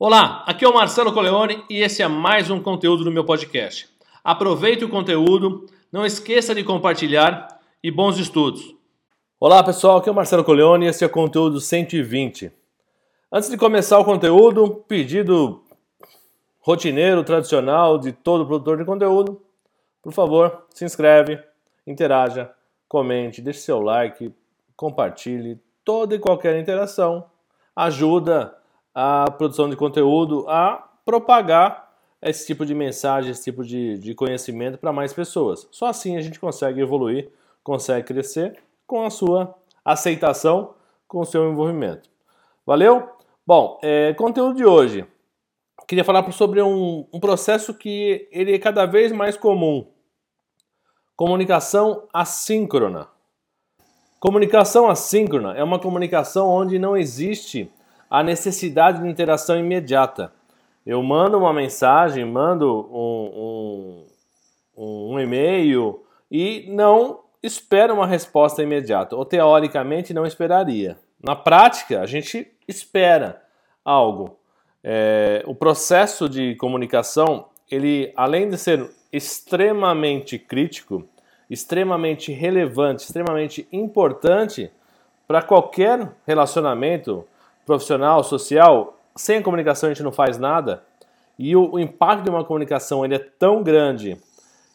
Olá, aqui é o Marcelo Coleone e esse é mais um conteúdo do meu podcast. Aproveite o conteúdo, não esqueça de compartilhar e bons estudos. Olá pessoal, aqui é o Marcelo Coleone e esse é o conteúdo 120. Antes de começar o conteúdo, pedido rotineiro, tradicional de todo produtor de conteúdo, por favor, se inscreve, interaja, comente, deixe seu like, compartilhe. Toda e qualquer interação ajuda a produção de conteúdo a propagar esse tipo de mensagem, esse tipo de, de conhecimento para mais pessoas. Só assim a gente consegue evoluir, consegue crescer com a sua aceitação, com o seu envolvimento. Valeu? Bom, é, conteúdo de hoje queria falar sobre um, um processo que ele é cada vez mais comum. Comunicação assíncrona. Comunicação assíncrona é uma comunicação onde não existe a necessidade de interação imediata. Eu mando uma mensagem, mando um, um, um e-mail e não espero uma resposta imediata, ou teoricamente não esperaria. Na prática, a gente espera algo. É, o processo de comunicação, ele além de ser extremamente crítico, extremamente relevante, extremamente importante para qualquer relacionamento profissional, social, sem a comunicação a gente não faz nada. E o, o impacto de uma comunicação ele é tão grande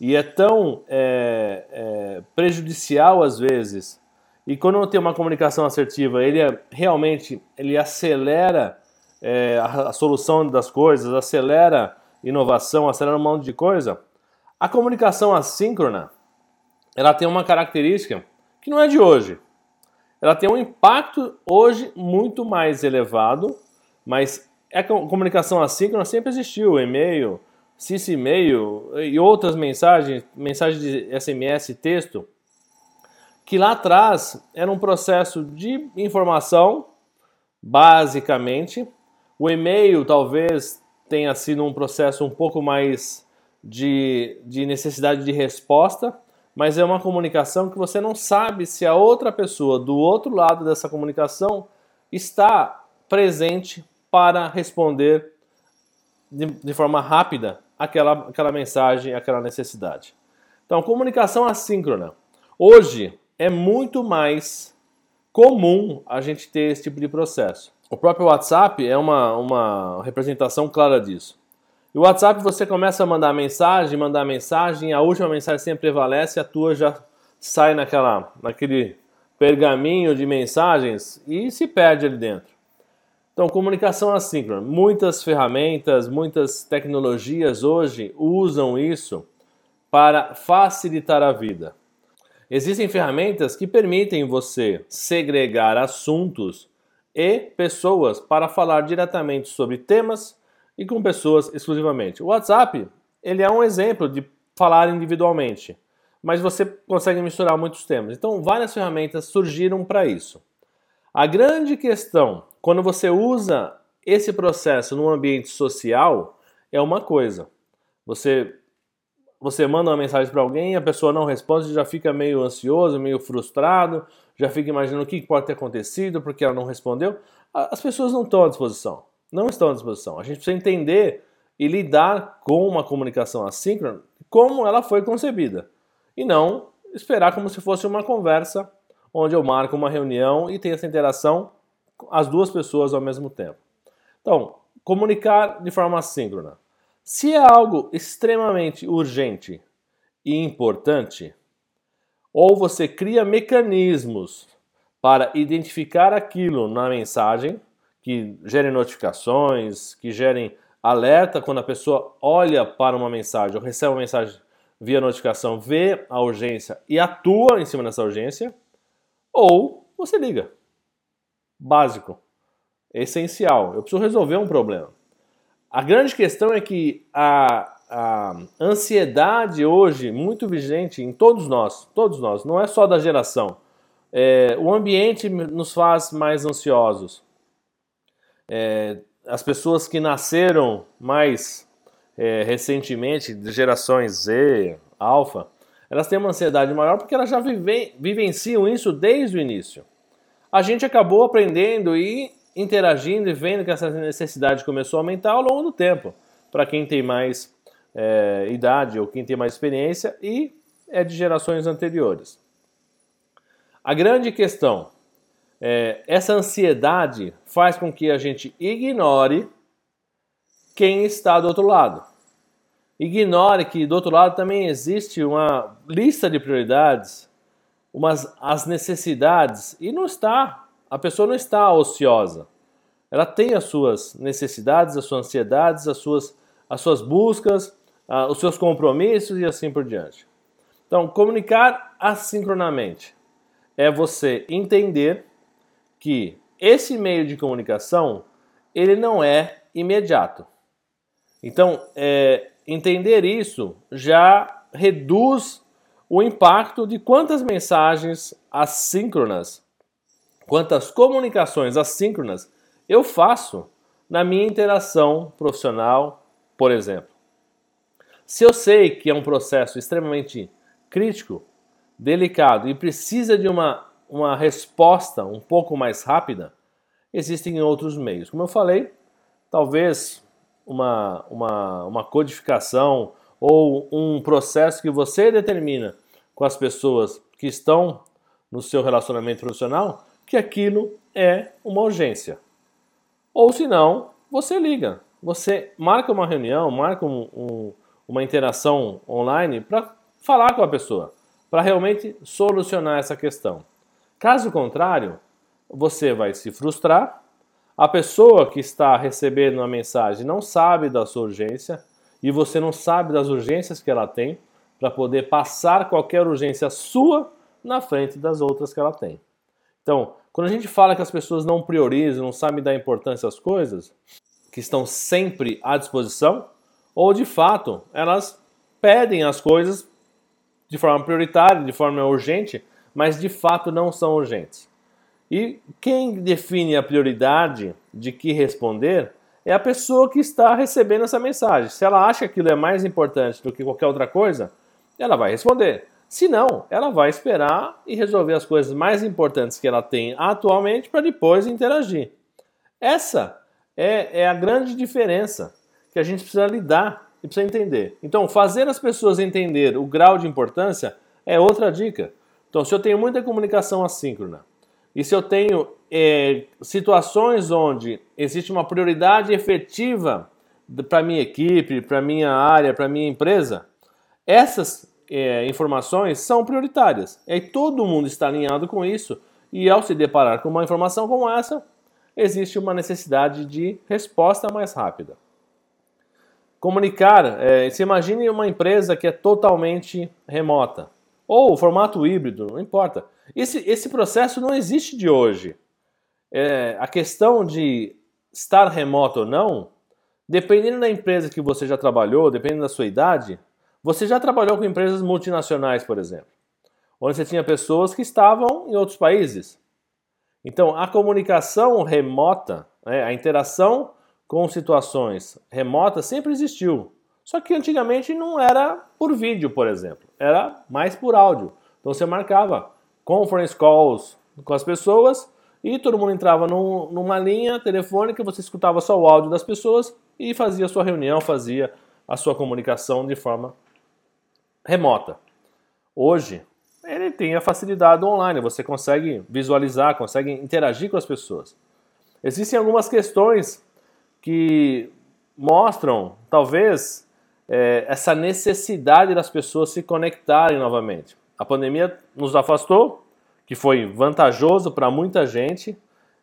e é tão é, é, prejudicial às vezes. E quando não tem uma comunicação assertiva, ele é, realmente ele acelera é, a, a, solução das coisas, acelera inovação, acelera um monte de coisa. A comunicação assíncrona, ela tem uma característica que não é de hoje. Ela tem um impacto hoje muito mais elevado, mas a comunicação assíncrona sempre existiu, e-mail, CC-mail e outras mensagens, mensagens de SMS, texto, que lá atrás era um processo de informação, basicamente, o e-mail talvez tenha sido um processo um pouco mais de, de necessidade de resposta, mas é uma comunicação que você não sabe se a outra pessoa do outro lado dessa comunicação está presente para responder de, de forma rápida aquela, aquela mensagem, aquela necessidade. Então, comunicação assíncrona. Hoje é muito mais comum a gente ter esse tipo de processo. O próprio WhatsApp é uma, uma representação clara disso. E o WhatsApp você começa a mandar mensagem, mandar mensagem, a última mensagem sempre prevalece, a tua já sai naquela, naquele pergaminho de mensagens e se perde ali dentro. Então, comunicação assíncrona. Muitas ferramentas, muitas tecnologias hoje usam isso para facilitar a vida. Existem ferramentas que permitem você segregar assuntos e pessoas para falar diretamente sobre temas e com pessoas exclusivamente. O WhatsApp, ele é um exemplo de falar individualmente, mas você consegue misturar muitos temas. Então, várias ferramentas surgiram para isso. A grande questão, quando você usa esse processo num ambiente social, é uma coisa. Você você manda uma mensagem para alguém, a pessoa não responde, já fica meio ansioso, meio frustrado, já fica imaginando o que pode ter acontecido porque ela não respondeu. As pessoas não estão à disposição. Não estão à disposição. A gente precisa entender e lidar com uma comunicação assíncrona como ela foi concebida. E não esperar como se fosse uma conversa onde eu marco uma reunião e tenho essa interação as duas pessoas ao mesmo tempo. Então, comunicar de forma assíncrona. Se é algo extremamente urgente e importante, ou você cria mecanismos para identificar aquilo na mensagem, que gerem notificações, que gerem alerta quando a pessoa olha para uma mensagem ou recebe uma mensagem via notificação, vê a urgência e atua em cima dessa urgência, ou você liga. Básico. Essencial. Eu preciso resolver um problema. A grande questão é que a, a ansiedade hoje, muito vigente em todos nós, todos nós, não é só da geração. É, o ambiente nos faz mais ansiosos. É, as pessoas que nasceram mais é, recentemente, de gerações Z, Alpha, elas têm uma ansiedade maior porque elas já vive, vivenciam isso desde o início. A gente acabou aprendendo e interagindo e vendo que essa necessidade começou a aumentar ao longo do tempo, para quem tem mais é, idade ou quem tem mais experiência e é de gerações anteriores. A grande questão é essa ansiedade faz com que a gente ignore quem está do outro lado. Ignore que do outro lado também existe uma lista de prioridades, umas as necessidades e não está, a pessoa não está ociosa. Ela tem as suas necessidades, as suas ansiedades, as suas, as suas buscas, os seus compromissos e assim por diante. Então, comunicar assincronamente é você entender que esse meio de comunicação ele não é imediato. Então, é, entender isso já reduz o impacto de quantas mensagens assíncronas, quantas comunicações assíncronas eu faço na minha interação profissional, por exemplo. Se eu sei que é um processo extremamente crítico, delicado e precisa de uma, uma resposta um pouco mais rápida, existem outros meios. Como eu falei, talvez uma, uma, uma codificação ou um processo que você determina com as pessoas que estão no seu relacionamento profissional que aquilo é uma urgência. Ou se não, você liga. Você marca uma reunião, marca um, um, uma interação online para falar com a pessoa, para realmente solucionar essa questão. Caso contrário, você vai se frustrar, a pessoa que está recebendo a mensagem não sabe da sua urgência e você não sabe das urgências que ela tem para poder passar qualquer urgência sua na frente das outras que ela tem. Então, quando a gente fala que as pessoas não priorizam, não sabem dar importância às coisas, que estão sempre à disposição, ou de fato elas pedem as coisas de forma prioritária, de forma urgente, mas de fato não são urgentes. E quem define a prioridade de que responder é a pessoa que está recebendo essa mensagem. Se ela acha que aquilo é mais importante do que qualquer outra coisa, ela vai responder. Se não, ela vai esperar e resolver as coisas mais importantes que ela tem atualmente para depois interagir. Essa é, é a grande diferença que a gente precisa lidar e precisa entender. Então, fazer as pessoas entender o grau de importância é outra dica. Então, se eu tenho muita comunicação assíncrona e se eu tenho é, situações onde existe uma prioridade efetiva para minha equipe, para minha área, para minha empresa, essas é, informações são prioritárias. E todo mundo está alinhado com isso e ao se deparar com uma informação como essa, existe uma necessidade de resposta mais rápida. Comunicar, é, se imagine uma empresa que é totalmente remota ou formato híbrido, não importa. Esse, esse processo não existe de hoje. É, a questão de estar remoto ou não, dependendo da empresa que você já trabalhou, dependendo da sua idade, você já trabalhou com empresas multinacionais, por exemplo, onde você tinha pessoas que estavam em outros países. Então, a comunicação remota, né, a interação com situações remotas sempre existiu. Só que antigamente não era por vídeo, por exemplo, era mais por áudio. Então você marcava conference calls com as pessoas e todo mundo entrava num, numa linha telefônica, você escutava só o áudio das pessoas e fazia a sua reunião, fazia a sua comunicação de forma remota. Hoje, ele tem a facilidade online, você consegue visualizar, consegue interagir com as pessoas. Existem algumas questões que mostram, talvez, é, essa necessidade das pessoas se conectarem novamente. A pandemia nos afastou, que foi vantajoso para muita gente,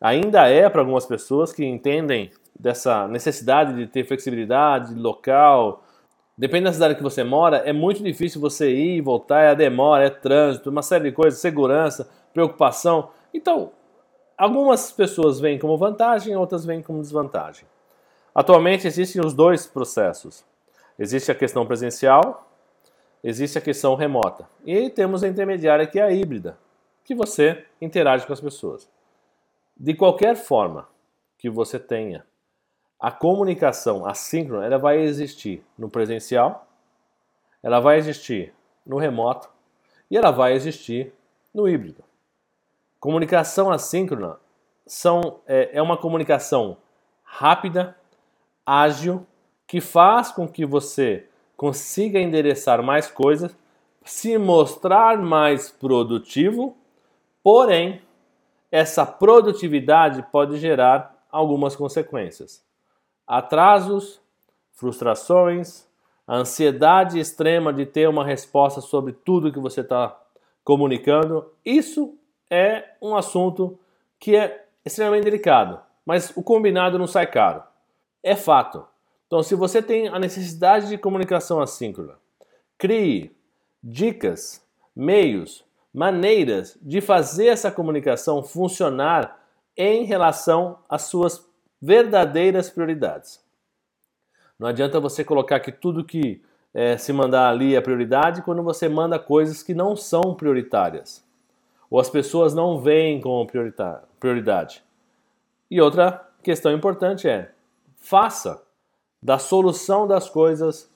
ainda é para algumas pessoas que entendem dessa necessidade de ter flexibilidade local, Depende da cidade que você mora, é muito difícil você ir e voltar, é a demora, é trânsito, uma série de coisas, segurança, preocupação. Então, algumas pessoas veem como vantagem, outras veem como desvantagem. Atualmente existem os dois processos. Existe a questão presencial, existe a questão remota. E temos a intermediária que é a híbrida, que você interage com as pessoas. De qualquer forma que você tenha a comunicação assíncrona ela vai existir no presencial, ela vai existir no remoto e ela vai existir no híbrido. Comunicação assíncrona são, é, é uma comunicação rápida, ágil, que faz com que você consiga endereçar mais coisas, se mostrar mais produtivo, porém, essa produtividade pode gerar algumas consequências: atrasos, frustrações, ansiedade extrema de ter uma resposta sobre tudo que você está comunicando. Isso é um assunto que é extremamente delicado, mas o combinado não sai caro. É fato. Então, se você tem a necessidade de comunicação assíncrona, crie dicas, meios, maneiras de fazer essa comunicação funcionar em relação às suas verdadeiras prioridades. Não adianta você colocar que tudo que é, se mandar ali é prioridade quando você manda coisas que não são prioritárias. Ou as pessoas não veem como prioridade. E outra questão importante é: faça da solução das coisas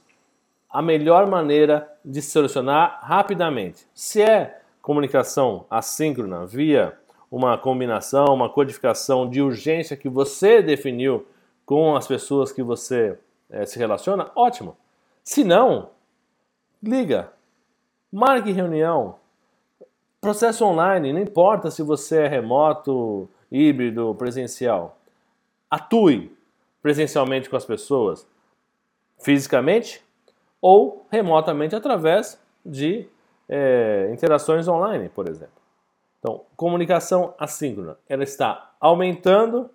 a melhor maneira de solucionar rapidamente. Se é comunicação assíncrona via uma combinação, uma codificação de urgência que você definiu com as pessoas que você é, se relaciona, ótimo. Se não, liga, marque reunião, processo online, não importa se você é remoto, híbrido, presencial. Atue presencialmente com as pessoas, fisicamente ou remotamente através de é, interações online, por exemplo. Então, comunicação assíncrona, ela está aumentando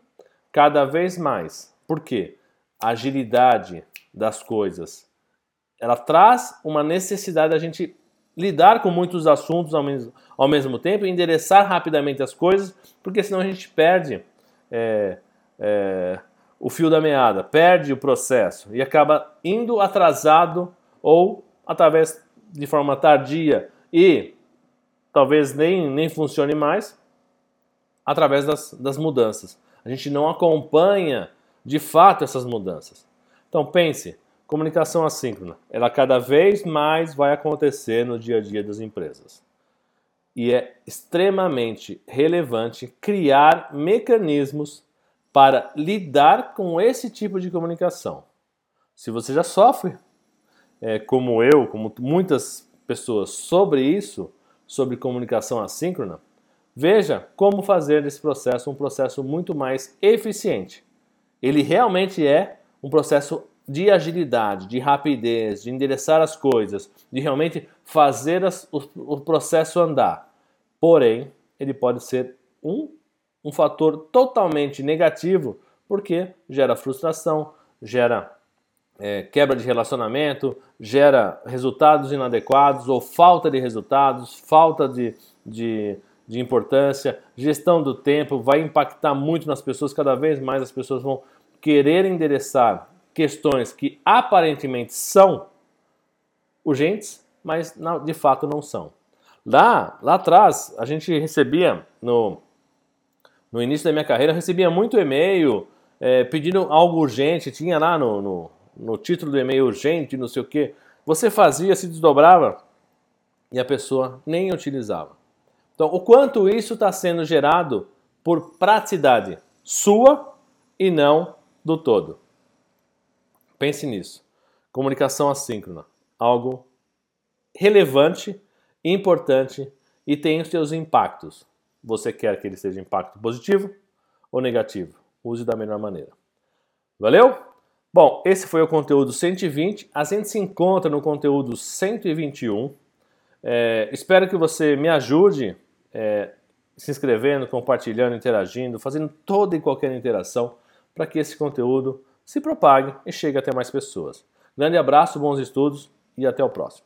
cada vez mais. Por quê? A agilidade das coisas. Ela traz uma necessidade da gente lidar com muitos assuntos ao mesmo, ao mesmo tempo, endereçar rapidamente as coisas, porque senão a gente perde é, é, o fio da meada, perde o processo e acaba indo atrasado ou através de forma tardia e talvez nem, nem funcione mais através das, das mudanças. A gente não acompanha de fato essas mudanças. Então pense, comunicação assíncrona, ela cada vez mais vai acontecer no dia a dia das empresas. E é extremamente relevante criar mecanismos para lidar com esse tipo de comunicação. Se você já sofre, é, como eu, como muitas pessoas, sobre isso, sobre comunicação assíncrona, veja como fazer esse processo um processo muito mais eficiente. Ele realmente é um processo de agilidade, de rapidez, de endereçar as coisas, de realmente fazer as, o, o, processo andar. Porém, ele pode ser um, um fator totalmente negativo porque gera frustração, gera é, quebra de relacionamento, gera resultados inadequados ou falta de resultados, falta de, de, de importância, gestão do tempo, vai impactar muito nas pessoas, cada vez mais as pessoas vão querer endereçar questões que aparentemente são urgentes, mas de fato não são. Lá, lá atrás, a gente recebia, no, no início da minha carreira, recebia muito e-mail é, pedindo algo urgente, tinha lá no, no, no título do e-mail urgente, não sei o que. Você fazia, se desdobrava e a pessoa nem utilizava. Então, o quanto isso está sendo gerado por praticidade sua e não do todo. Pense nisso. Comunicação assíncrona, algo relevante, importante e tem os seus impactos. Você quer que ele seja impacto positivo ou negativo? Use da melhor maneira. Valeu? Bom, esse foi o conteúdo 120. A gente se encontra no conteúdo 121. É, espero que você me ajude é, se inscrevendo, compartilhando, interagindo, fazendo toda e qualquer interação para que esse conteúdo se propague e chegue até mais pessoas. Grande abraço, bons estudos e até o próximo.